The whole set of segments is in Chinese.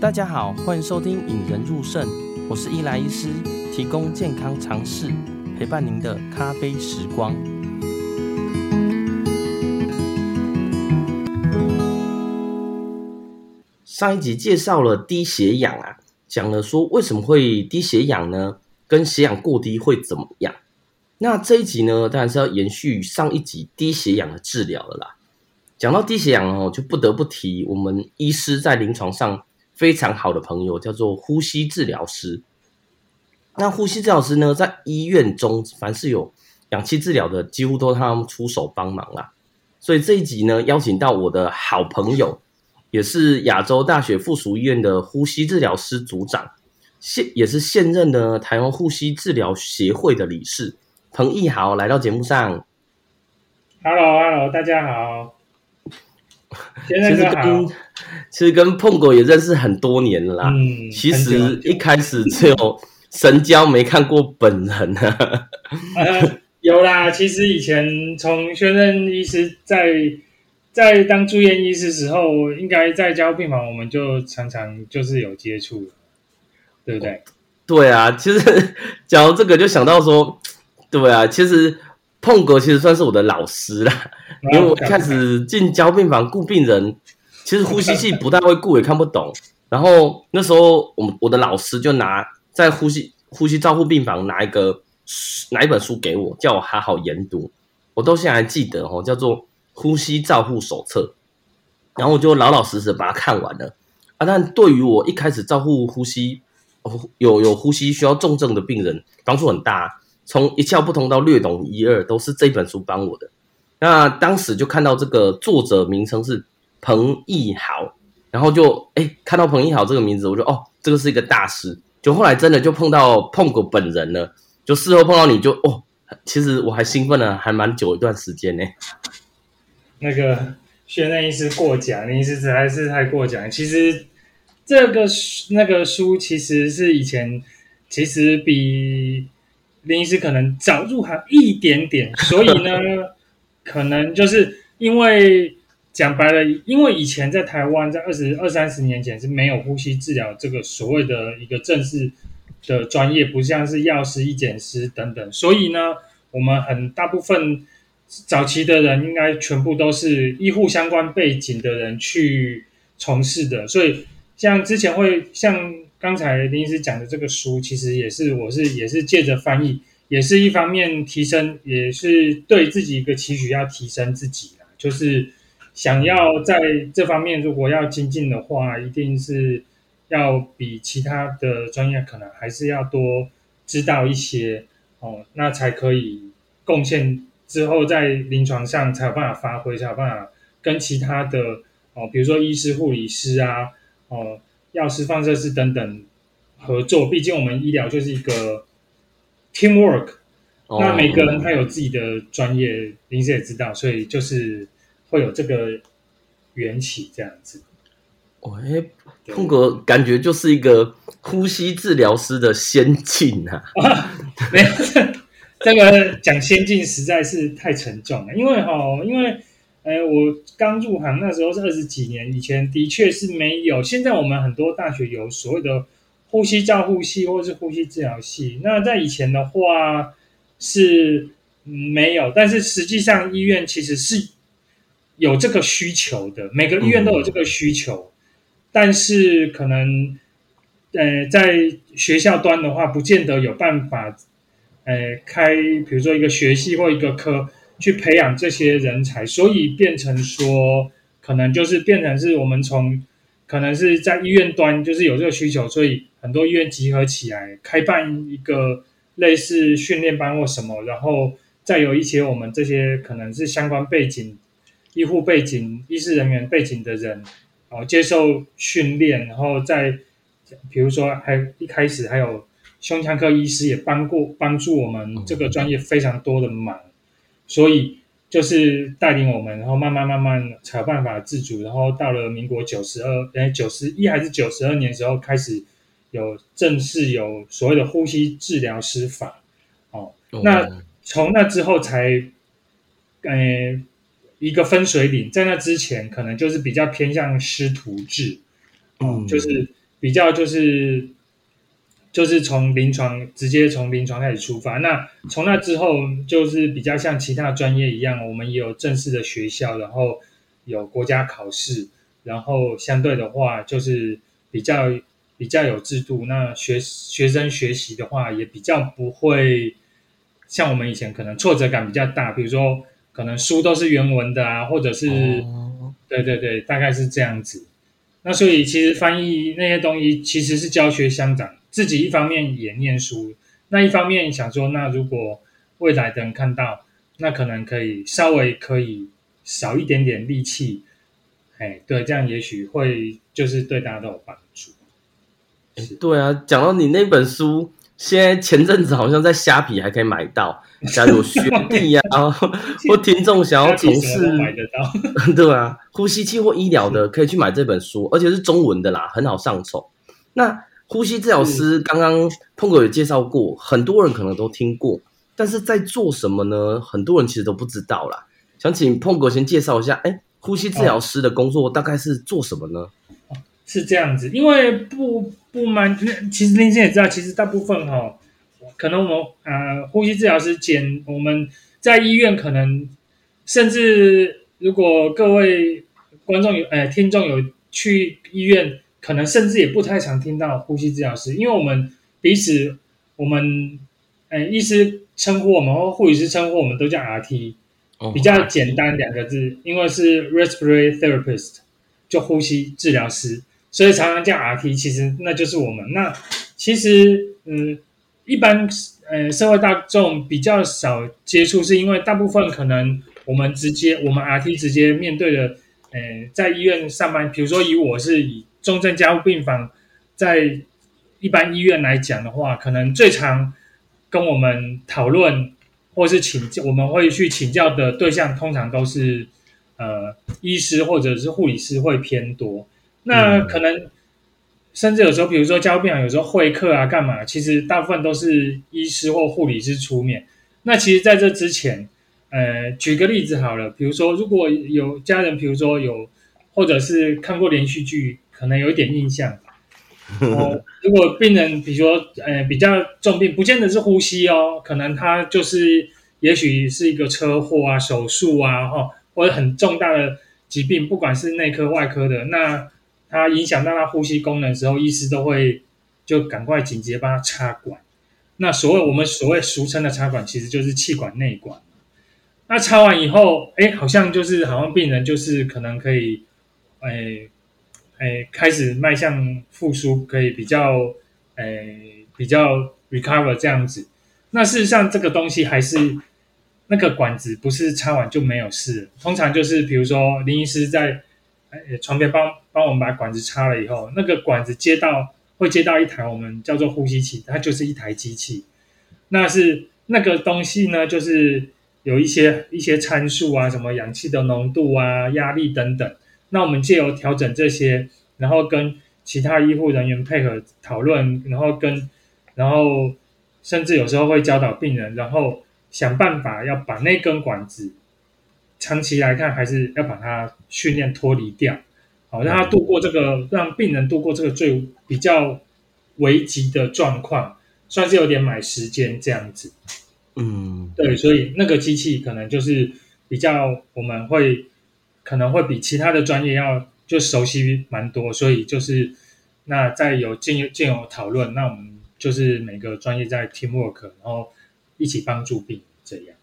大家好，欢迎收听《引人入胜》，我是伊莱医师，提供健康常识，陪伴您的咖啡时光。上一集介绍了低血氧啊，讲了说为什么会低血氧呢？跟血氧过低会怎么样？那这一集呢，当然是要延续上一集低血氧的治疗了啦。讲到低血氧哦，就不得不提我们医师在临床上非常好的朋友，叫做呼吸治疗师。那呼吸治疗师呢，在医院中凡是有氧气治疗的，几乎都他们出手帮忙啦。所以这一集呢，邀请到我的好朋友。也是亚洲大学附属医院的呼吸治疗师组长，现也是现任的台湾呼吸治疗协会的理事彭义豪来到节目上。Hello，Hello，大家好。其实跟 其实跟碰狗也认识很多年了啦。嗯，其实一开始只有神交没看过本人呢。呃，有啦，其实以前从宣任医师在。在当住院医师时候，应该在交病房，我们就常常就是有接触了，对不对？对啊，其实 讲到这个，就想到说，对啊，其实碰哥其实算是我的老师啦，因为我一开始进交病房顾病人，其实呼吸器不太会顾，也看不懂。然后那时候，我我的老师就拿在呼吸呼吸照护病房拿一个拿一本书给我，叫我好好研读，我到现在还记得哦，叫做。呼吸照护手册，然后我就老老实实把它看完了啊。但对于我一开始照护呼吸，有有呼吸需要重症的病人，帮助很大。从一窍不通到略懂一二，都是这本书帮我的。那当时就看到这个作者名称是彭奕豪，然后就哎看到彭奕豪这个名字，我就哦，这个是一个大师。就后来真的就碰到碰过本人了，就事后碰到你就哦，其实我还兴奋了还蛮久一段时间呢。那个宣任医师过奖，林医师实在是太过奖。其实这个那个书其实是以前，其实比林医师可能早入行一点点，所以呢，可能就是因为讲白了，因为以前在台湾，在二十二三十年前是没有呼吸治疗这个所谓的一个正式的专业，不像是药师、医检师等等，所以呢，我们很大部分。早期的人应该全部都是医护相关背景的人去从事的，所以像之前会像刚才林医师讲的这个书，其实也是我是也是借着翻译，也是一方面提升，也是对自己一个期许要提升自己，就是想要在这方面如果要精进的话，一定是要比其他的专业可能还是要多知道一些哦，那才可以贡献。之后在临床上才有办法发挥，才有办法跟其他的哦，比如说医师、护理师啊，哦，药师、放射师等等合作。毕竟我们医疗就是一个 teamwork，哦，那每个人他有自己的专业，林医师也知道，所以就是会有这个缘起这样子。喂，碰哥感觉就是一个呼吸治疗师的先进啊，啊 没有。这个讲先进实在是太沉重了，因为哈、哦，因为，呃，我刚入行那时候是二十几年以前，的确是没有。现在我们很多大学有所谓的呼吸照护系或是呼吸治疗系，那在以前的话是没有，但是实际上医院其实是有这个需求的，每个医院都有这个需求，但是可能，呃，在学校端的话，不见得有办法。呃，开比如说一个学系或一个科去培养这些人才，所以变成说，可能就是变成是我们从可能是在医院端就是有这个需求，所以很多医院集合起来开办一个类似训练班或什么，然后再有一些我们这些可能是相关背景、医护背景、医师人员背景的人，哦，接受训练，然后在比如说还一开始还有。胸腔科医师也帮过帮助我们这个专业非常多的忙，所以就是带领我们，然后慢慢慢慢才有办法自主，然后到了民国九十二哎九十一还是九十二年时候开始有正式有所谓的呼吸治疗师法哦，那从那之后才呃一个分水岭，在那之前可能就是比较偏向师徒制，嗯，就是。比较就是就是从临床直接从临床开始出发。那从那之后，就是比较像其他专业一样，我们也有正式的学校，然后有国家考试，然后相对的话就是比较比较有制度。那学学生学习的话，也比较不会像我们以前可能挫折感比较大，比如说可能书都是原文的啊，或者是。对对对，大概是这样子。那所以其实翻译那些东西其实是教学相长，自己一方面也念书，那一方面想说，那如果未来的人看到，那可能可以稍微可以少一点点力气，哎，对，这样也许会就是对大家都有帮助。对啊，讲到你那本书。现在前阵子好像在虾皮还可以买到，假如有学弟呀、啊，或听众想要从事，买得到，对啊，呼吸器或医疗的可以去买这本书，而且是中文的啦，很好上手。那呼吸治疗师刚刚碰哥有介绍过，很多人可能都听过，但是在做什么呢？很多人其实都不知道啦。想请碰哥先介绍一下，哎，呼吸治疗师的工作大概是做什么呢？是这样子，因为不不瞒，其实林先生也知道，其实大部分哈、哦，可能我们呃呼吸治疗师兼我们在医院可能，甚至如果各位观众有呃听众有去医院，可能甚至也不太常听到呼吸治疗师，因为我们彼此我们呃医师称呼我们或护理师称呼我们都叫 RT，比较简单两个字，因为是 respiratory therapist，就呼吸治疗师。所以常常叫 RT，其实那就是我们。那其实，嗯，一般呃社会大众比较少接触，是因为大部分可能我们直接我们 RT 直接面对的，呃，在医院上班。比如说以我是以重症加护病房，在一般医院来讲的话，可能最常跟我们讨论或是请教，我们会去请教的对象，通常都是呃医师或者是护理师会偏多。那可能，甚至有时候，比如说加护病房，有时候会客啊，干嘛？其实大部分都是医师或护理师出面。那其实在这之前，呃，举个例子好了，比如说如果有家人，比如说有，或者是看过连续剧，可能有一点印象。哦，如果病人，比如说呃比较重病，不见得是呼吸哦，可能他就是，也许是一个车祸啊、手术啊，哈，或者很重大的疾病，不管是内科、外科的，那。它影响到他呼吸功能的时候，医师都会就赶快紧急帮他插管。那所谓我们所谓俗称的插管，其实就是气管内管。那插完以后，哎，好像就是好像病人就是可能可以，哎哎，开始迈向复苏，可以比较哎比较 recover 这样子。那事实上，这个东西还是那个管子不是插完就没有事。通常就是比如说林医师在。哎，床边帮帮我们把管子插了以后，那个管子接到会接到一台我们叫做呼吸器，它就是一台机器。那是那个东西呢，就是有一些一些参数啊，什么氧气的浓度啊、压力等等。那我们借由调整这些，然后跟其他医护人员配合讨论，然后跟然后甚至有时候会教导病人，然后想办法要把那根管子。长期来看，还是要把它训练脱离掉，好让他度过这个，让病人度过这个最比较危急的状况，算是有点买时间这样子。嗯，对，所以那个机器可能就是比较我们会可能会比其他的专业要就熟悉蛮多，所以就是那在有经经有讨论，那我们就是每个专业在 teamwork，然后一起帮助病人这样。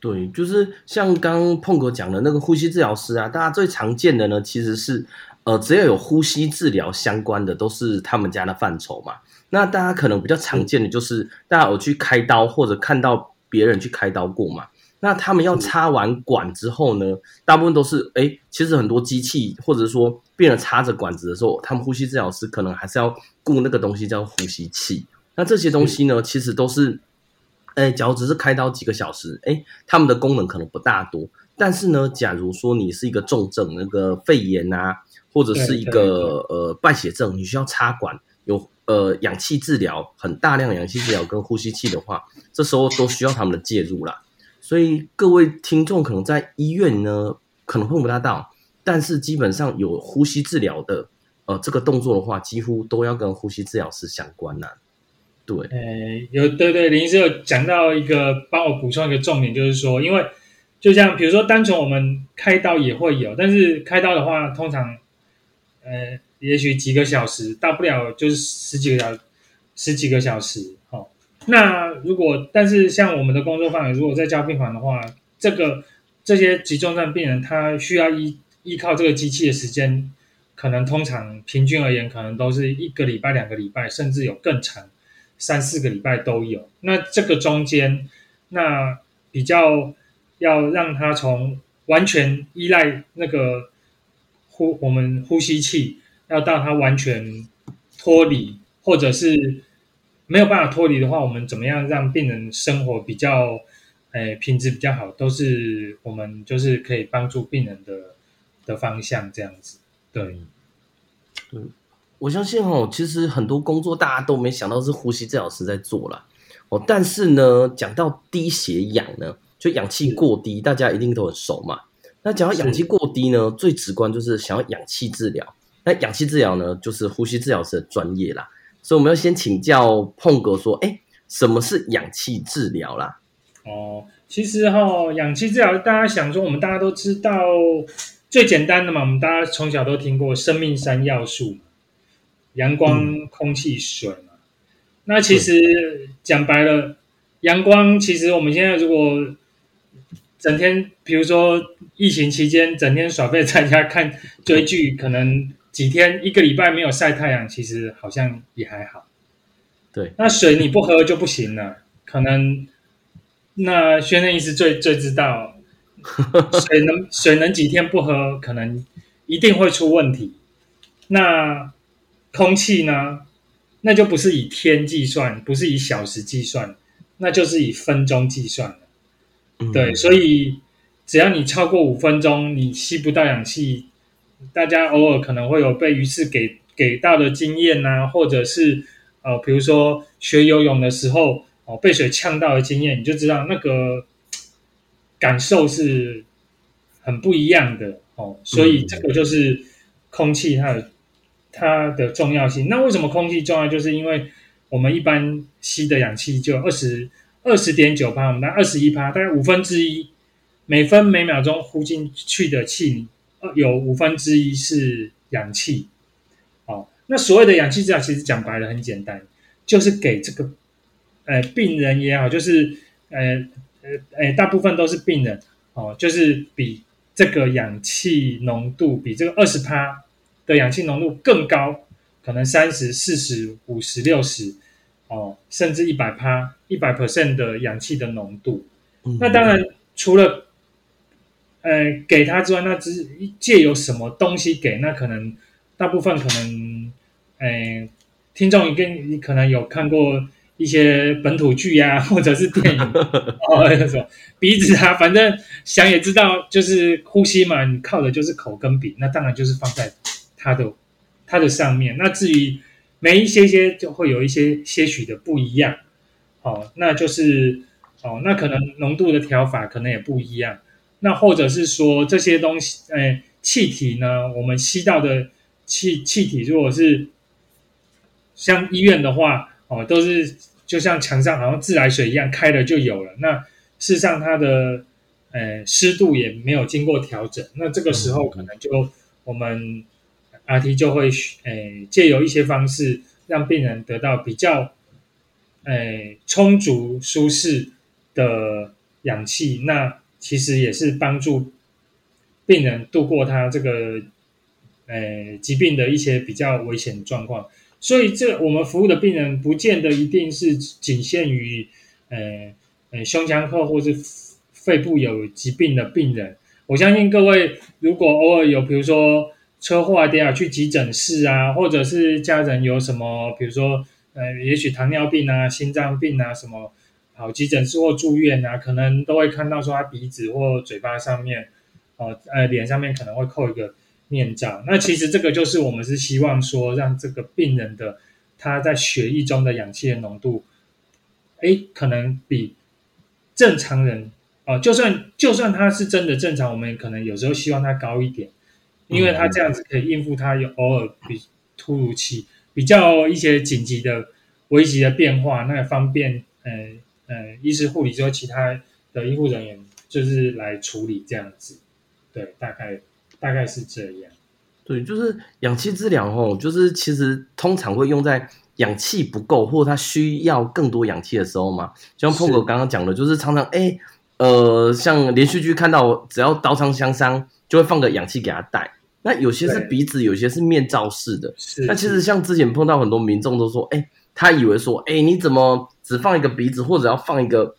对，就是像刚碰哥讲的那个呼吸治疗师啊，大家最常见的呢，其实是呃，只要有呼吸治疗相关的，都是他们家的范畴嘛。那大家可能比较常见的就是，大家有去开刀或者看到别人去开刀过嘛。那他们要插完管之后呢，大部分都是哎，其实很多机器或者说病人插着管子的时候，他们呼吸治疗师可能还是要顾那个东西叫呼吸器。那这些东西呢，其实都是。哎，假如只是开刀几个小时，哎，他们的功能可能不大多。但是呢，假如说你是一个重症，那个肺炎啊，或者是一个呃败血症，你需要插管，有呃氧气治疗，很大量氧气治疗跟呼吸器的话，这时候都需要他们的介入啦。所以各位听众可能在医院呢，可能碰不大到，但是基本上有呼吸治疗的呃这个动作的话，几乎都要跟呼吸治疗师相关呐、啊。对，呃，有对对，林医师有讲到一个，帮我补充一个重点，就是说，因为就像比如说，单纯我们开刀也会有，但是开刀的话，通常呃，也许几个小时，大不了就是十几个小，十几个小时。哦，那如果但是像我们的工作范围，如果在加病房的话，这个这些急重症病人，他需要依依靠这个机器的时间，可能通常平均而言，可能都是一个礼拜、两个礼拜，甚至有更长。三四个礼拜都有，那这个中间，那比较要让他从完全依赖那个呼我们呼吸器，要到他完全脱离，或者是没有办法脱离的话，我们怎么样让病人生活比较，诶品质比较好，都是我们就是可以帮助病人的的方向这样子，对，嗯。我相信哦，其实很多工作大家都没想到是呼吸治疗师在做啦。哦。但是呢，讲到低血氧呢，就氧气过低，大家一定都很熟嘛。那讲到氧气过低呢，最直观就是想要氧气治疗。那氧气治疗呢，就是呼吸治疗师的专业啦。所以我们要先请教碰哥说，哎，什么是氧气治疗啦？哦，其实哈、哦，氧气治疗大家想说，我们大家都知道最简单的嘛，我们大家从小都听过生命三要素。阳光、空气、水嘛，那其实讲白了，阳光其实我们现在如果整天，比如说疫情期间整天耍废在家看追剧，可能几天一个礼拜没有晒太阳，其实好像也还好。对，那水你不喝就不行了，可能那宣任医师最最知道，水能水能几天不喝，可能一定会出问题。那空气呢，那就不是以天计算，不是以小时计算，那就是以分钟计算对，所以只要你超过五分钟，你吸不到氧气，大家偶尔可能会有被鱼刺给给到的经验啊，或者是呃，比如说学游泳的时候哦，被水呛到的经验，你就知道那个感受是很不一样的哦。所以这个就是空气它的。它的重要性，那为什么空气重要？就是因为我们一般吸的氧气就二十二十点九帕，我们拿二十一帕，大概五分之一，每分每秒钟呼进去的气，有五分之一是氧气。哦，那所谓的氧气治疗，其实讲白了很简单，就是给这个呃病人也好，就是呃呃呃大部分都是病人哦，就是比这个氧气浓度比这个二十帕。的氧气浓度更高，可能三十、四十、五十、六十，哦，甚至一百趴、一百 percent 的氧气的浓度。嗯、那当然，除了呃给他之外，那只借由什么东西给？那可能大部分可能，呃，听众一定你可能有看过一些本土剧呀、啊，或者是电影 哦，那种鼻子啊，反正想也知道，就是呼吸嘛，你靠的就是口跟鼻，那当然就是放在。它的它的上面，那至于每一些些就会有一些些许的不一样，哦，那就是哦，那可能浓度的调法可能也不一样，那或者是说这些东西，哎，气体呢，我们吸到的气气体，如果是像医院的话，哦，都是就像墙上好像自来水一样开了就有了，那事实上它的呃湿度也没有经过调整，那这个时候可能就我们。RT 就会诶借由一些方式让病人得到比较诶充足舒适的氧气，那其实也是帮助病人度过他这个诶疾病的一些比较危险状况。所以这我们服务的病人不见得一定是仅限于诶诶胸腔科或是肺部有疾病的病人。我相信各位如果偶尔有比如说。车祸啊，跌下去急诊室啊，或者是家人有什么，比如说，呃，也许糖尿病啊、心脏病啊什么，好急诊室或住院啊，可能都会看到说他鼻子或嘴巴上面，哦，呃，脸上面可能会扣一个面罩。那其实这个就是我们是希望说，让这个病人的他在血液中的氧气的浓度，诶，可能比正常人，哦，就算就算他是真的正常，我们可能有时候希望他高一点。因为他这样子可以应付他有偶尔比突如其比较一些紧急的危急的变化，那也方便呃呃医师护理之后其他的医护人员就是来处理这样子，对，大概大概是这样。对，就是氧气治疗哦，就是其实通常会用在氧气不够或他需要更多氧气的时候嘛。就像 Paul 哥刚刚讲的，就是常常哎，呃，像连续剧看到，只要刀伤枪相伤，就会放个氧气给他戴。那有些是鼻子，有些是面罩式的。是。那其实像之前碰到很多民众都说，哎，他以为说，哎，你怎么只放一个鼻子，或者要放一个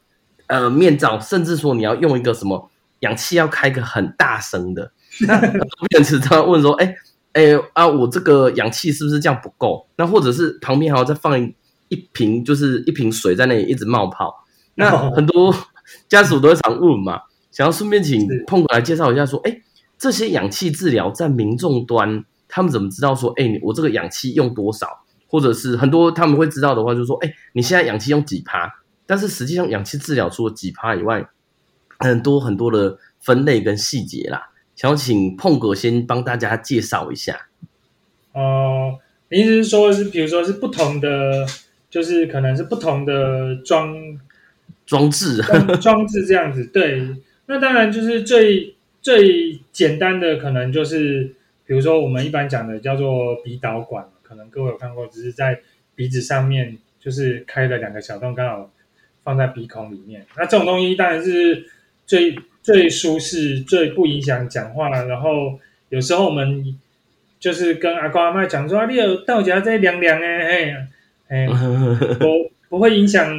呃面罩，甚至说你要用一个什么氧气要开个很大声的。那很多人其实常常问说，哎，哎啊，我这个氧气是不是这样不够？那或者是旁边还要再放一一瓶，就是一瓶水在那里一直冒泡。那很多家属都会常问嘛，想要顺便请碰过来介绍一下，说，哎，这些氧气治疗在民众端，他们怎么知道说，哎，我这个氧气用多少？或者是很多他们会知道的话，就是说，哎，你现在氧气用几趴？但是实际上氧气治疗除了几趴以外，很多很多的分类跟细节啦。想要请碰哥先帮大家介绍一下。哦、呃，意思是说，是比如说是不同的，就是可能是不同的装装置 装，装置这样子。对，那当然就是最最简单的，可能就是比如说我们一般讲的叫做鼻导管，可能各位有看过，只是在鼻子上面就是开了两个小洞，刚好放在鼻孔里面。那这种东西当然是最。最舒适、最不影响讲话，然后有时候我们就是跟阿公阿妈讲说：“啊、你有到家再凉凉哎，哎，不不会影响，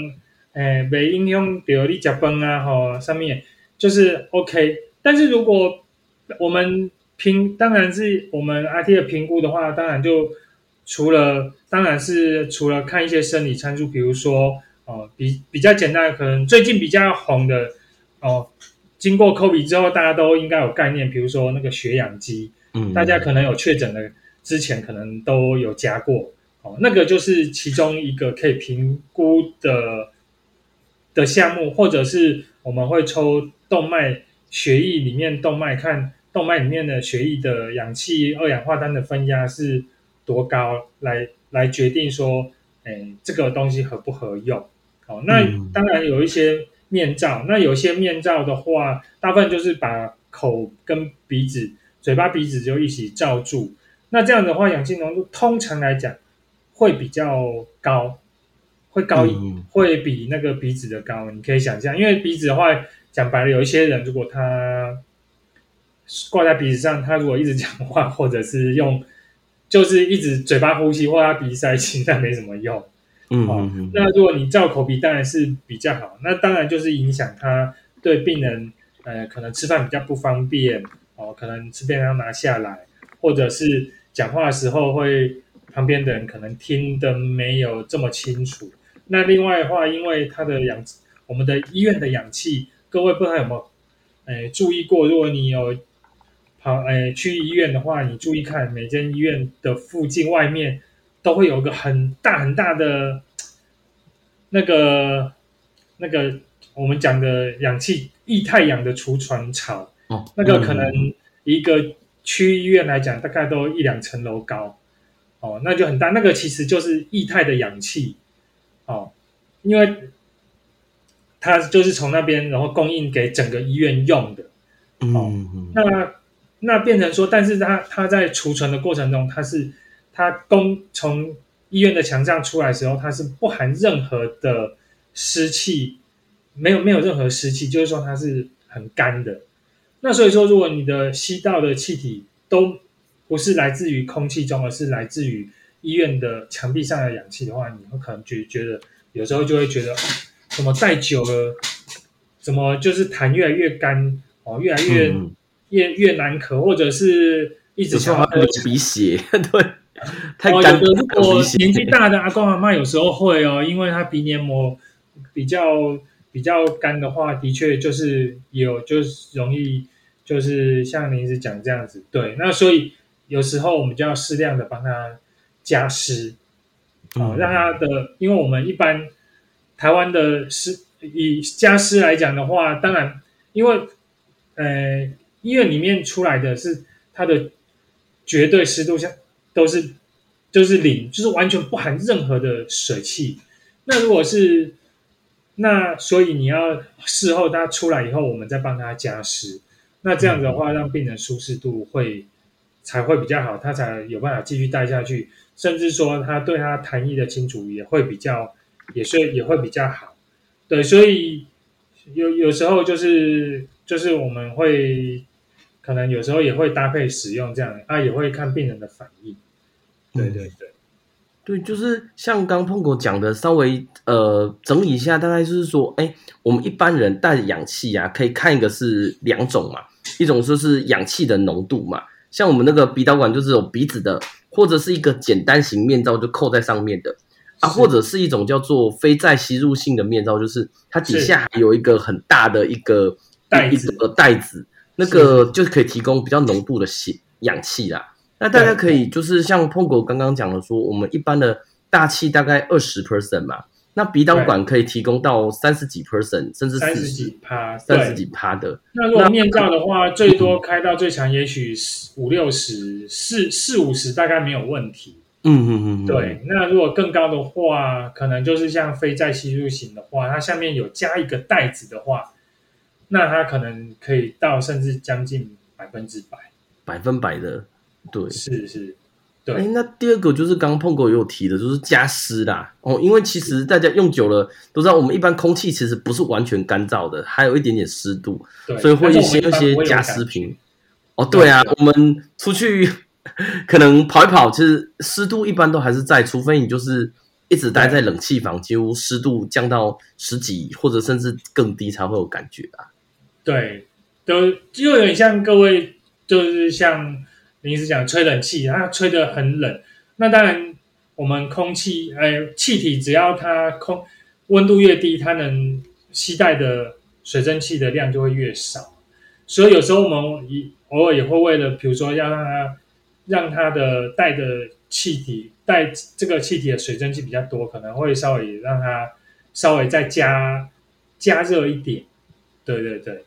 哎，没影响到你吃饭啊，吼上面就是 OK。但是如果我们评，当然是我们 IT 的评估的话，当然就除了，当然是除了看一些生理参数，比如说哦，比比较简单，可能最近比较红的哦。经过 COVID 之后，大家都应该有概念，比如说那个血氧机，嗯，大家可能有确诊的之前，可能都有加过，哦，那个就是其中一个可以评估的的项目，或者是我们会抽动脉血液里面动脉，看动脉里面的血液的氧气二氧化碳的分压是多高，来来决定说，哎，这个东西合不合用，哦，那当然有一些。面罩，那有些面罩的话，大部分就是把口跟鼻子、嘴巴、鼻子就一起罩住。那这样的话，氧气浓度通常来讲会比较高，会高会比那个鼻子的高。你可以想象，因为鼻子的话，讲白了，有一些人如果他挂在鼻子上，他如果一直讲话，或者是用，就是一直嘴巴呼吸或他鼻塞气，那没什么用。嗯、哦，那如果你照口鼻当然是比较好，那当然就是影响他对病人，呃，可能吃饭比较不方便，哦，可能吃便当拿下来，或者是讲话的时候会旁边的人可能听得没有这么清楚。那另外的话，因为他的氧，我们的医院的氧气，各位不知道有没有，哎，注意过？如果你有跑，哎，去医院的话，你注意看每间医院的附近外面。都会有个很大很大的那个那个我们讲的氧气液态氧的储存槽，哦，那个可能一个区医院来讲，大概都一两层楼高，哦，那就很大。那个其实就是液态的氧气，哦，因为它就是从那边然后供应给整个医院用的，哦，嗯，那那变成说，但是它它在储存的过程中，它是。它供从医院的墙上出来的时候，它是不含任何的湿气，没有没有任何湿气，就是说它是很干的。那所以说，如果你的吸到的气体都不是来自于空气中，而是来自于医院的墙壁上的氧气的话，你会可能觉觉得有时候就会觉得，怎么戴久了，怎么就是痰越来越干哦，越来越、嗯、越越难咳，或者是一直想要流鼻血，对。太干，哦，有的如果年纪大的阿公阿嬷有时候会哦，因为他鼻黏膜比较比较干的话，的确就是有就是容易就是像您一直讲这样子，对，那所以有时候我们就要适量的帮他加湿，啊、嗯，让他的，因为我们一般台湾的湿以加湿来讲的话，当然因为呃医院里面出来的是它的绝对湿度像。都是就是零，就是完全不含任何的水汽。那如果是那，所以你要事后他出来以后，我们再帮他加湿。那这样子的话，让病人舒适度会才会比较好，他才有办法继续待下去。甚至说，他对他痰液的清除也会比较，也是也会比较好。对，所以有有时候就是就是我们会可能有时候也会搭配使用这样，啊，也会看病人的反应。对对对，对，就是像刚碰哥讲的，稍微呃整理一下，大概就是说，哎，我们一般人带氧气啊，可以看一个是两种嘛。一种就是氧气的浓度嘛，像我们那个鼻导管就是有鼻子的，或者是一个简单型面罩就扣在上面的啊，或者是一种叫做非再吸入性的面罩，就是它底下有一个很大的一个袋子，袋子，那个就是可以提供比较浓度的血氧气啦。那大家可以就是像碰狗刚刚讲的说，我们一般的大气大概二十 percent 嘛。那鼻导管可以提供到三十几 percent，甚至三十几趴，三十几趴的。那如果面罩的话，最多开到最长，也许五六十、四四五十，大概没有问题。嗯嗯嗯，对。那如果更高的话，可能就是像非再吸入型的话，它下面有加一个袋子的话，那它可能可以到甚至将近百分之百，百分百的，对，是是。对，哎，那第二个就是刚刚碰狗也有提的，就是加湿啦。哦，因为其实大家用久了都知道，我们一般空气其实不是完全干燥的，还有一点点湿度，对，所以会一些一些加湿瓶。哦，对啊，对，我们出去 可能跑一跑，其实湿度一般都还是在，除非你就是一直待在冷气房，几乎湿度降到十几或者甚至更低才会有感觉啊。对，都就有点像各位，就是像。临时讲吹冷气，它吹得很冷。那当然，我们空气，呃，气体只要它空温度越低，它能携带的水蒸气的量就会越少。所以有时候我们偶尔也会为了，比如说要让它让它的带的气体带这个气体的水蒸气比较多，可能会稍微让它稍微再加加热一点。对对对，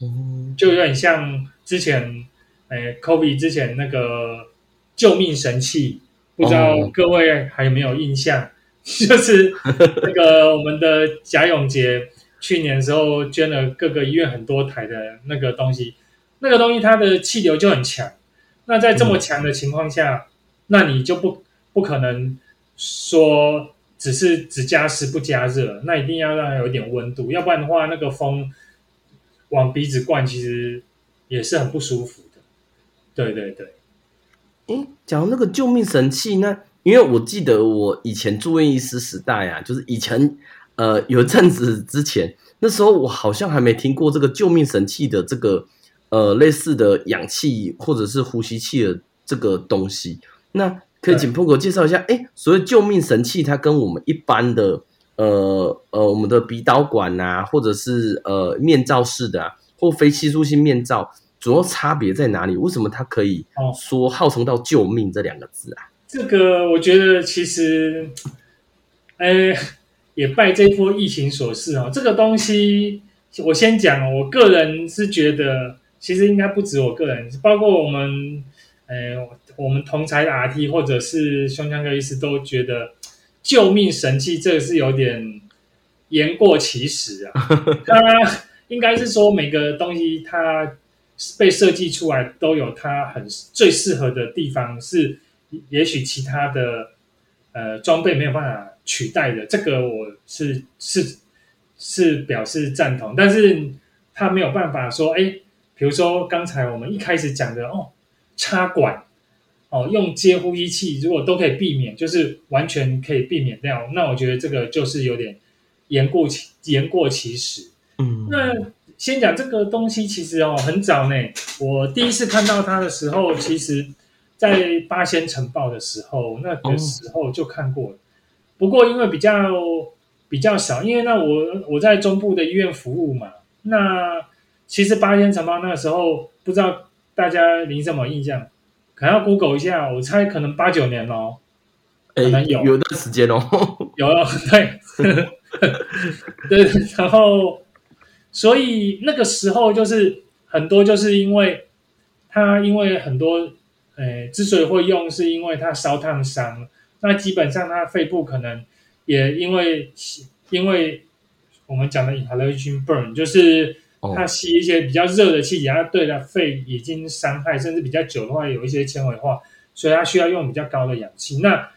嗯，就有点像之前。哎，COVID 之前那个救命神器，不知道各位还有没有印象？Oh. 就是那个我们的贾永杰去年的时候捐了各个医院很多台的那个东西，那个东西它的气流就很强。那在这么强的情况下，那你就不不可能说只是只加湿不加热，那一定要让它有一点温度，要不然的话，那个风往鼻子灌，其实也是很不舒服的。对对对，诶，讲那个救命神器，那因为我记得我以前住院医师时代啊，就是以前呃有阵子之前，那时候我好像还没听过这个救命神器的这个呃类似的氧气或者是呼吸器的这个东西。那可以请碰哥介绍一下，诶，所谓救命神器，它跟我们一般的呃呃我们的鼻导管啊，或者是呃面罩式的啊，或非吸入性面罩。主要差别在哪里？为什么它可以说号称到救命这两个字啊？这个我觉得其实，呃，也拜这波疫情所赐哦。这个东西我先讲，我个人是觉得，其实应该不止我个人，包括我们，呃，我们同才的 RT 或者是胸腔科医师都觉得，救命神器这个是有点言过其实啊。它应该是说每个东西它。被设计出来都有它很最适合的地方，是也许其他的呃装备没有办法取代的。这个我是是是表示赞同，但是他没有办法说，哎，比如说刚才我们一开始讲的哦，插管哦，用接呼吸器，如果都可以避免，就是完全可以避免掉，那我觉得这个就是有点言过其言过其实。嗯，那。先讲这个东西，其实哦很早呢。我第一次看到它的时候，其实，在八仙尘爆的时候，那个时候就看过了。不过因为比较比较少，因为那我我在中部的医院服务嘛。那其实八仙尘爆那个时候，不知道大家临什么印象？可能要 Google 一下，我猜可能八九年哦，可能有、欸、有段时间哦，有对 对，然后。所以那个时候就是很多，就是因为他因为很多呃，之所以会用，是因为它烧烫伤。那基本上它肺部可能也因为因为我们讲的 inhalation burn，就是它吸一些比较热的气体，它对它肺已经伤害，甚至比较久的话，有一些纤维化，所以它需要用比较高的氧气。那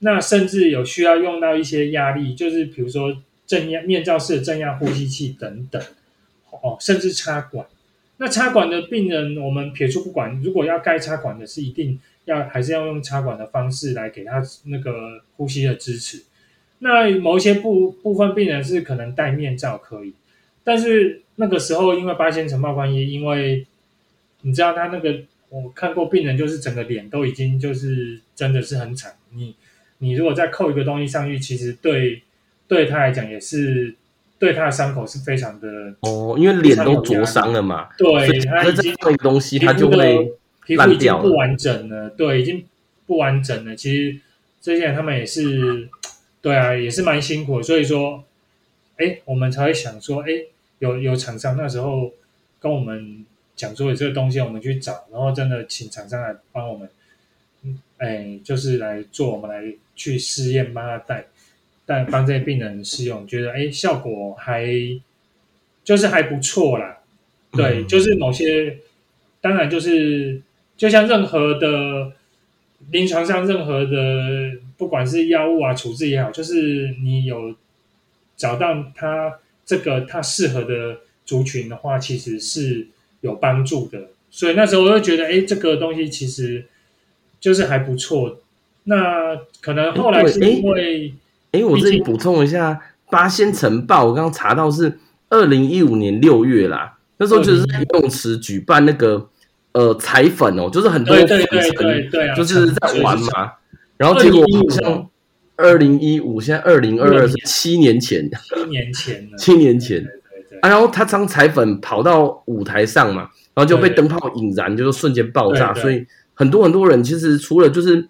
那甚至有需要用到一些压力，就是比如说正压面罩式的正压呼吸器等等，哦，甚至插管。那插管的病人，我们撇除不管，如果要该插管的，是一定要还是要用插管的方式来给他那个呼吸的支持。那某一些部部分病人是可能戴面罩可以，但是那个时候因为八仙城爆关系，因为你知道他那个我看过病人，就是整个脸都已经就是真的是很惨。你你如果再扣一个东西上去，其实对对他来讲也是。对他的伤口是非常的哦，因为脸都灼伤了嘛，对，他已经这个东西，他就会皮肤已经不完整了，对，已经不完整了。其实这些人他们也是，对啊，也是蛮辛苦的。所以说，哎，我们才会想说，哎，有有厂商那时候跟我们讲说有这个东西，我们去找，然后真的请厂商来帮我们，哎，就是来做，我们来去试验，帮他带。但帮这些病人试用，觉得哎，效果还就是还不错啦。对，嗯、就是某些，当然就是就像任何的临床上任何的，不管是药物啊处置也好，就是你有找到它这个它适合的族群的话，其实是有帮助的。所以那时候我就觉得，哎，这个东西其实就是还不错。那可能后来是因为。哎，我这里补充一下，八仙尘爆，我刚刚查到是二零一五年六月啦。那时候就是在游泳池举办那个呃彩粉哦，就是很多粉尘，就是在玩嘛。然后结果好像二零一五，现在二零二二是七年前，七年前了，七年前。啊，然后他当彩粉跑到舞台上嘛，然后就被灯泡引燃，就是瞬间爆炸。所以很多很多人其实除了就是。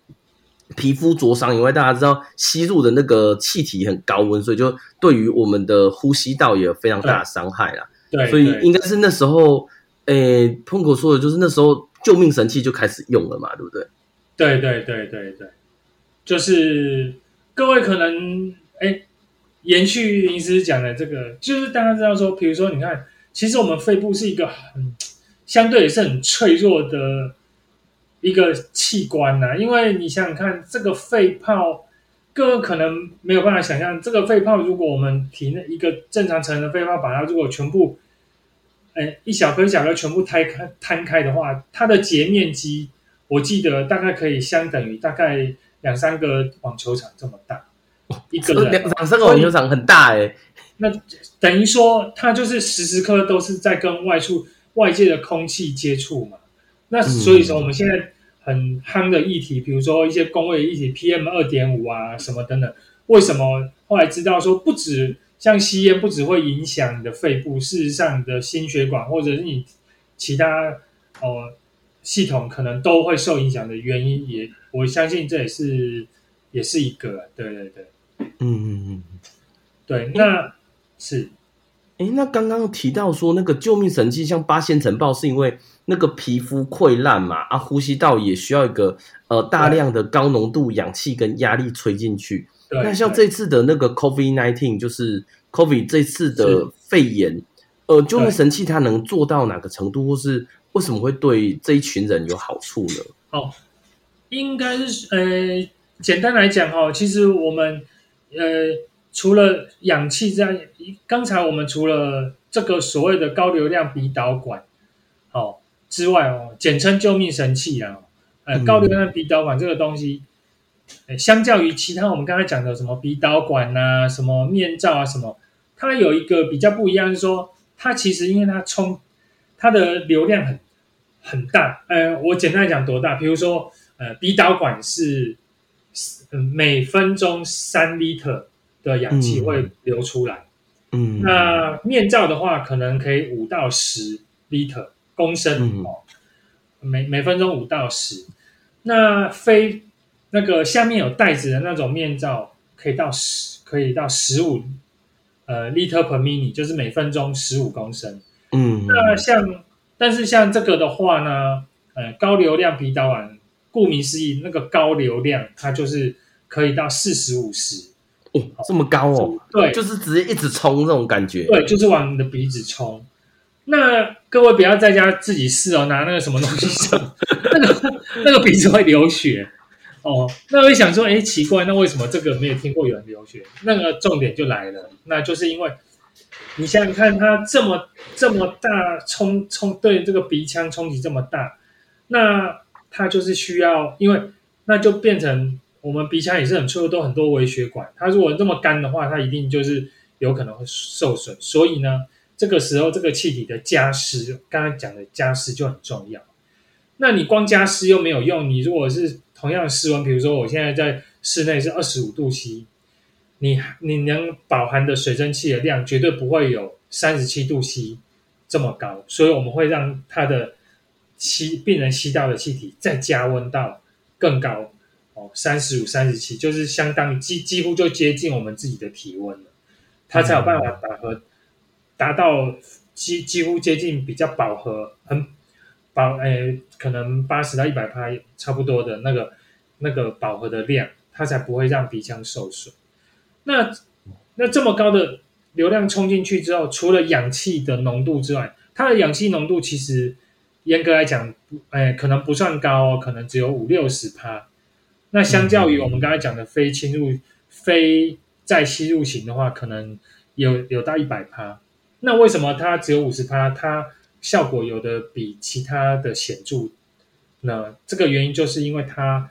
皮肤灼伤以外，大家知道吸入的那个气体很高温，所以就对于我们的呼吸道也有非常大的伤害啦。对，所以应该是那时候，诶，碰口说的就是那时候救命神器就开始用了嘛，对不对？对对对对对，就是各位可能哎，延续林师讲的这个，就是大家知道说，比如说你看，其实我们肺部是一个很相对也是很脆弱的。一个器官呐、啊，因为你想想看，这个肺泡，各位可能没有办法想象，这个肺泡如果我们体内一个正常成人的肺泡，把它如果全部，哎，一小颗一小颗全部摊开摊开的话，它的截面积，我记得大概可以相等于大概两三个网球场这么大，一个人两三个网球场很大哎、欸，那等于说它就是时时刻刻都是在跟外处外界的空气接触嘛，那所以说我们现在。嗯很夯的议题，比如说一些工位议题，PM 二点五啊，什么等等。为什么后来知道说，不止像吸烟，不止会影响你的肺部，事实上你的心血管或者是你其他呃系统可能都会受影响的原因也，也我相信这也是也是一个，对对对，嗯嗯嗯，对，那是。哎，那刚刚提到说那个救命神器，像八仙尘爆，是因为那个皮肤溃烂嘛？啊，呼吸道也需要一个呃大量的高浓度氧气跟压力吹进去。那像这次的那个 COVID nineteen，就是 COVID 这次的肺炎，呃，救命神器它能做到哪个程度，或是为什么会对这一群人有好处呢？哦，应该是呃，简单来讲哦，其实我们呃。除了氧气这样，刚才我们除了这个所谓的高流量鼻导管，哦之外哦，简称救命神器啊，呃，高流量鼻导管这个东西，呃，相较于其他我们刚才讲的什么鼻导管啊、什么面罩啊什么，它有一个比较不一样，是说它其实因为它充它的流量很很大，呃，我简单来讲多大，比如说呃，鼻导管是每分钟三 liter。的氧气会流出来，嗯，那面罩的话，可能可以五到十 liter 公升哦，嗯、每每分钟五到十。那非那个下面有袋子的那种面罩，可以到十，可以到十五呃 liter per minute，就是每分钟十五公升。嗯，那像但是像这个的话呢，呃高流量鼻导管，顾名思义，那个高流量它就是可以到四十五十，哦，这么高哦，对，就是直接一直冲这种感觉，对，就是往你的鼻子冲。那各位不要在家自己试哦，拿那个什么东西上，那个那个鼻子会流血。哦。那我想说，哎，奇怪，那为什么这个没有听过有人流血？那个重点就来了，那就是因为你想想看，它这么这么大冲冲对这个鼻腔冲击这么大，那它就是需要，因为那就变成我们鼻腔也是很脆弱，都很多微血管，它如果这么干的话，它一定就是有可能会受损，所以呢。这个时候，这个气体的加湿，刚才讲的加湿就很重要。那你光加湿又没有用。你如果是同样的室温，比如说我现在在室内是二十五度 C，你你能饱含的水蒸气的量绝对不会有三十七度 C 这么高。所以我们会让它的吸病人吸到的气体再加温到更高哦，三十五、三十七，就是相当于几几乎就接近我们自己的体温了，它才有办法打和。达到几几乎接近比较饱和，很饱，诶，可能八十到一百帕差不多的那个那个饱和的量，它才不会让鼻腔受损。那那这么高的流量冲进去之后，除了氧气的浓度之外，它的氧气浓度其实严格来讲，诶，可能不算高哦，可能只有五六十趴。那相较于我们刚才讲的非侵入、非再吸入型的话，可能有有到一百趴。那为什么它只有五十趴？它效果有的比其他的显著？那这个原因就是因为它，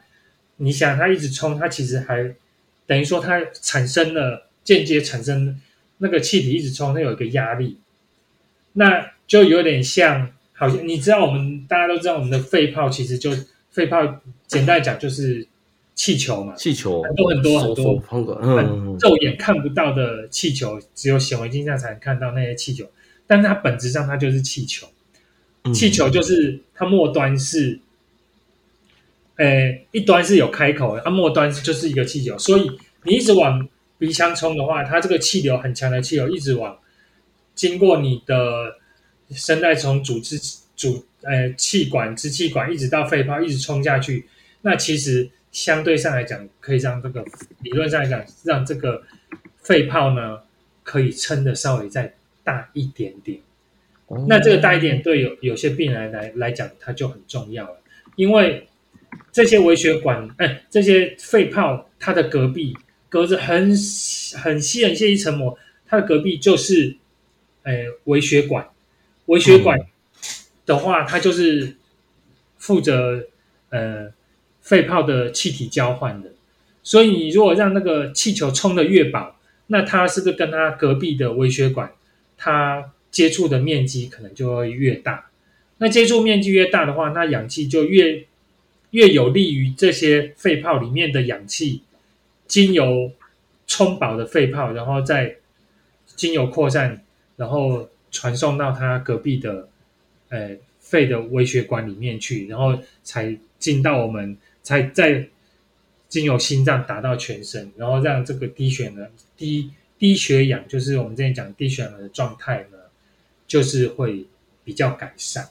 你想它一直冲，它其实还等于说它产生了间接产生那个气体一直冲，它有一个压力，那就有点像，好像你知道我们大家都知道我们的肺泡其实就肺泡，简单讲就是。气球嘛，气球很多很多很多，嗯，肉眼看不到的气球，只有显微镜下才能看到那些气球。但是它本质上它就是气球，嗯、气球就是它末端是，诶，一端是有开口的，它末端就是一个气球。所以你一直往鼻腔冲的话，它这个气流很强的气流一直往经过你的声带从主支主呃气管支气管一直到肺泡一直冲下去，那其实。相对上来讲，可以让这个理论上来讲，让这个肺泡呢可以撑的稍微再大一点点。哦、那这个大一点，对有有些病人来来讲，它就很重要了，因为这些微血管，哎，这些肺泡，它的隔壁隔着很很细很细一层膜，它的隔壁就是，哎，微血管。微血管的话，它就是负责，呃。肺泡的气体交换的，所以你如果让那个气球冲得越饱，那它是不是跟它隔壁的微血管，它接触的面积可能就会越大？那接触面积越大的话，那氧气就越越有利于这些肺泡里面的氧气，经由充饱的肺泡，然后再经由扩散，然后传送到他隔壁的呃肺的微血管里面去，然后才进到我们。才再经由心脏达到全身，然后让这个低血呢低低血氧，就是我们之前讲低血氧的状态呢，就是会比较改善。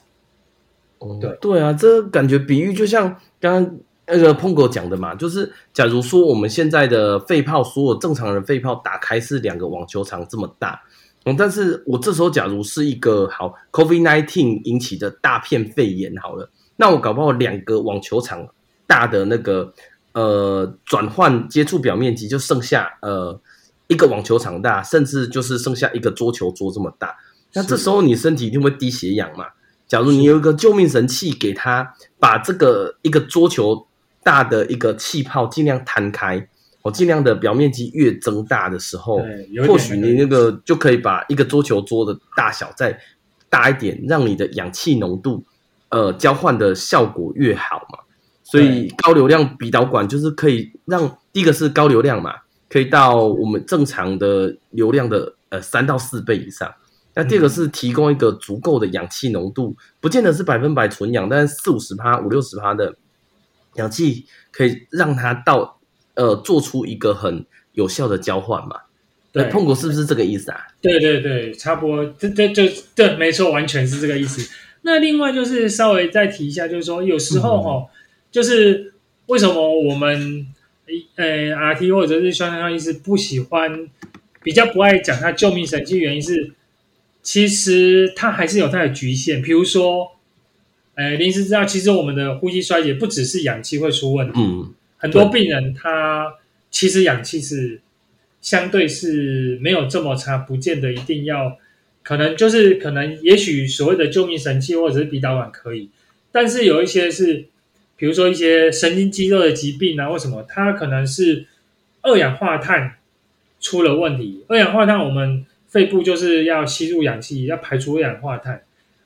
哦，对对啊，这感觉比喻就像刚刚那个碰哥讲的嘛，就是假如说我们现在的肺泡，所有正常人肺泡打开是两个网球场这么大，嗯，但是我这时候假如是一个好 COVID nineteen 引起的大片肺炎好了，那我搞不好两个网球场。大的那个呃转换接触表面积就剩下呃一个网球场大，甚至就是剩下一个桌球桌这么大。那这时候你身体一定会低血氧嘛？假如你有一个救命神器，给他把这个一个桌球大的一个气泡尽量弹开，我尽量的表面积越增大的时候，或许你那个就可以把一个桌球桌的大小再大一点，让你的氧气浓度呃交换的效果越好嘛。所以高流量鼻导管就是可以让第一个是高流量嘛，可以到我们正常的流量的呃三到四倍以上。那第二个是提供一个足够的氧气浓度，不见得是百分百纯氧，但是四五十趴、五六十趴的氧气可以让它到呃做出一个很有效的交换嘛。对，痛苦是不是这个意思啊？对对对，差不多，这这这对，没错，完全是这个意思。那另外就是稍微再提一下，就是说有时候哈，就是为什么我们呃 RT 或者是宣传医师不喜欢，比较不爱讲他救命神器，原因是其实它还是有它的局限。比如说，呃，临时知道，其实我们的呼吸衰竭不只是氧气会出问题，嗯，很多病人他其实氧气是相对是没有这么差，不见得一定要。可能就是可能，也许所谓的救命神器或者是鼻导管可以，但是有一些是，比如说一些神经肌肉的疾病啊，为什么它可能是二氧化碳出了问题？二氧化碳我们肺部就是要吸入氧气，要排出二氧化碳。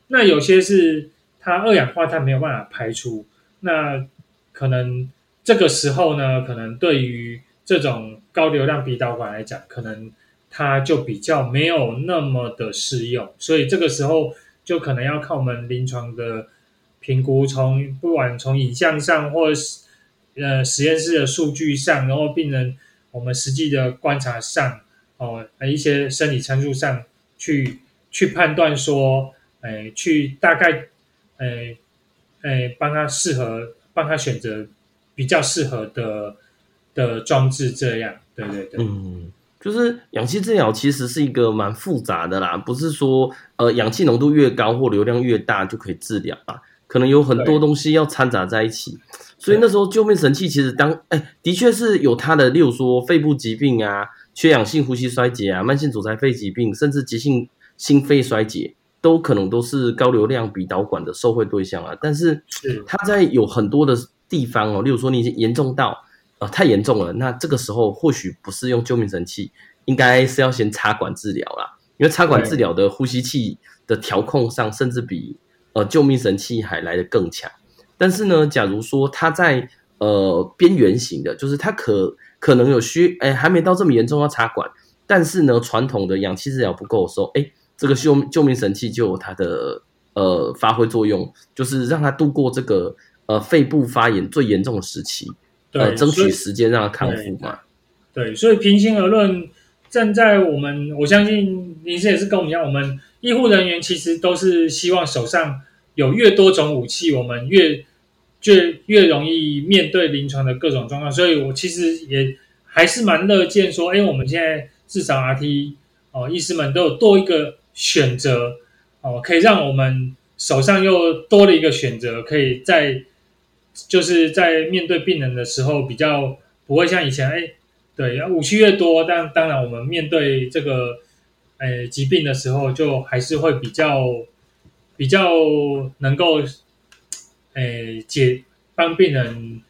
那有些是它二氧化碳没有办法排出，那可能这个时候呢，可能对于这种高流量鼻导管来讲，可能。它就比较没有那么的适用，所以这个时候就可能要靠我们临床的评估，从不管从影像上，或是呃实验室的数据上，然后病人我们实际的观察上，哦，一些生理参数上去去判断说，哎，去大概，哎哎帮他适合，帮他选择比较适合的的装置，这样，对对对，嗯。就是氧气治疗其实是一个蛮复杂的啦，不是说呃氧气浓度越高或流量越大就可以治疗啊，可能有很多东西要掺杂在一起。所以那时候救命神器其实当哎的确是有它的，例如说肺部疾病啊、缺氧性呼吸衰竭啊、慢性阻塞肺疾病，甚至急性心肺衰竭，都可能都是高流量鼻导管的受惠对象啊。但是它在有很多的地方哦，例如说你已经严重到。呃，太严重了，那这个时候或许不是用救命神器，应该是要先插管治疗啦。因为插管治疗的呼吸器的调控上，甚至比呃救命神器还来得更强。但是呢，假如说它在呃边缘型的，就是它可可能有需，哎，还没到这么严重要插管，但是呢，传统的氧气治疗不够的时候，哎，这个救救命神器就有它的呃发挥作用，就是让它度过这个呃肺部发炎最严重的时期。对，呃，争取时间让他康复嘛。对，所以平心而论，站在我们，我相信林师也是跟我们一样，我们医护人员其实都是希望手上有越多种武器，我们越越越容易面对临床的各种状况。所以我其实也还是蛮乐见说，哎，我们现在至少 RT 哦，医师们都有多一个选择哦，可以让我们手上又多了一个选择，可以在。就是在面对病人的时候，比较不会像以前，哎，对，武器越多，但当然我们面对这个，哎，疾病的时候，就还是会比较比较能够，哎，解帮病人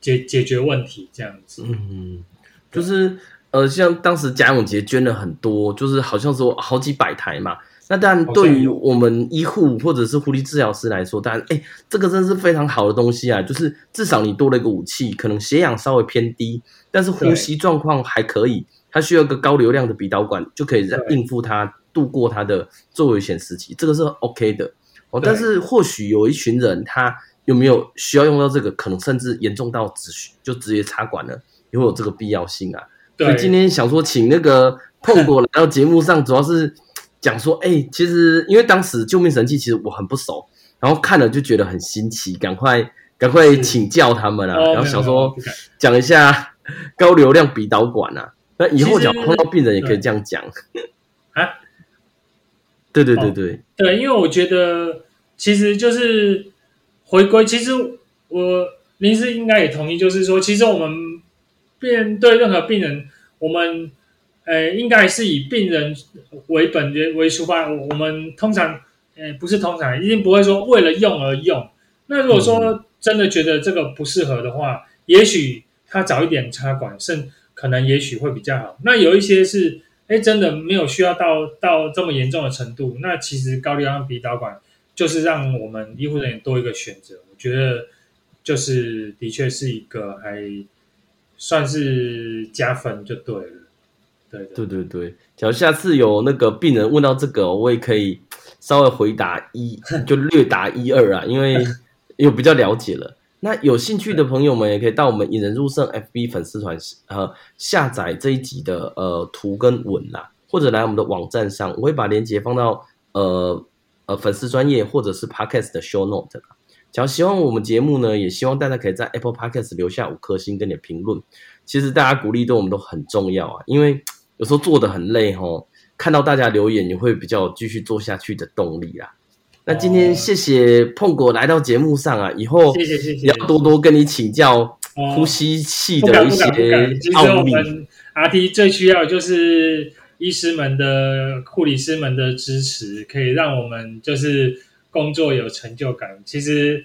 解解决问题这样子。嗯，就是呃，像当时贾永杰捐了很多，就是好像说好几百台嘛。那当然，对于我们医护或者是护理治疗师来说，当然，哎，这个真是非常好的东西啊！就是至少你多了一个武器，可能血氧稍微偏低，但是呼吸状况还可以，它需要一个高流量的鼻导管，就可以应付它度过它的最危险时期，这个是 OK 的哦。但是或许有一群人，他有没有需要用到这个，可能甚至严重到只需就直接插管了，有没有这个必要性啊？所以今天想说，请那个碰过 来到节目上，主要是。讲说，哎、欸，其实因为当时救命神器其实我很不熟，然后看了就觉得很新奇，赶快赶快请教他们啊，然后想说讲一下高流量鼻导管啊，那以后讲碰到病人也可以这样讲啊。对对对对、哦、对，因为我觉得其实就是回归，其实我林师应该也同意，就是说，其实我们面对任何病人，我们。呃，应该是以病人为本为为出发。我们通常，呃，不是通常，一定不会说为了用而用。那如果说真的觉得这个不适合的话，也许他早一点插管，甚可能也许会比较好。那有一些是，哎，真的没有需要到到这么严重的程度。那其实高流量鼻导管就是让我们医护人员多一个选择。我觉得就是的确是一个还算是加分就对了。对对对对，假如下次有那个病人问到这个，我也可以稍微回答一，就略答一二啊，因为 有比较了解了。那有兴趣的朋友们也可以到我们引人入胜 FB 粉丝团呃下载这一集的呃图跟文啦，或者来我们的网站上，我会把链接放到呃呃粉丝专业或者是 Podcast 的 Show Note。假如希望我们节目呢，也希望大家可以在 Apple Podcast 留下五颗星跟你的评论。其实大家鼓励对我们都很重要啊，因为有时候做的很累吼，看到大家留言，你会比较继续做下去的动力啦。那今天谢谢碰果来到节目上啊，以后谢谢谢谢，要多多跟你请教呼吸器的一些奥秘。其实我们 RT 最需要就是医师们的、护理师们的支持，可以让我们就是。工作有成就感，其实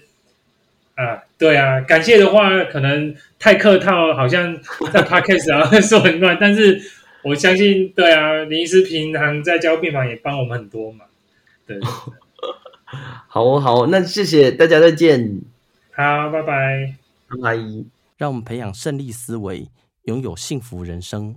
啊，对啊，感谢的话可能太客套，好像在 podcast 啊说很乱，但是我相信，对啊，林医师平常在加护病房也帮我们很多嘛，对，对，好哦，好哦，那谢谢大家，再见，好，拜拜，拜拜，让我们培养胜利思维，拥有幸福人生。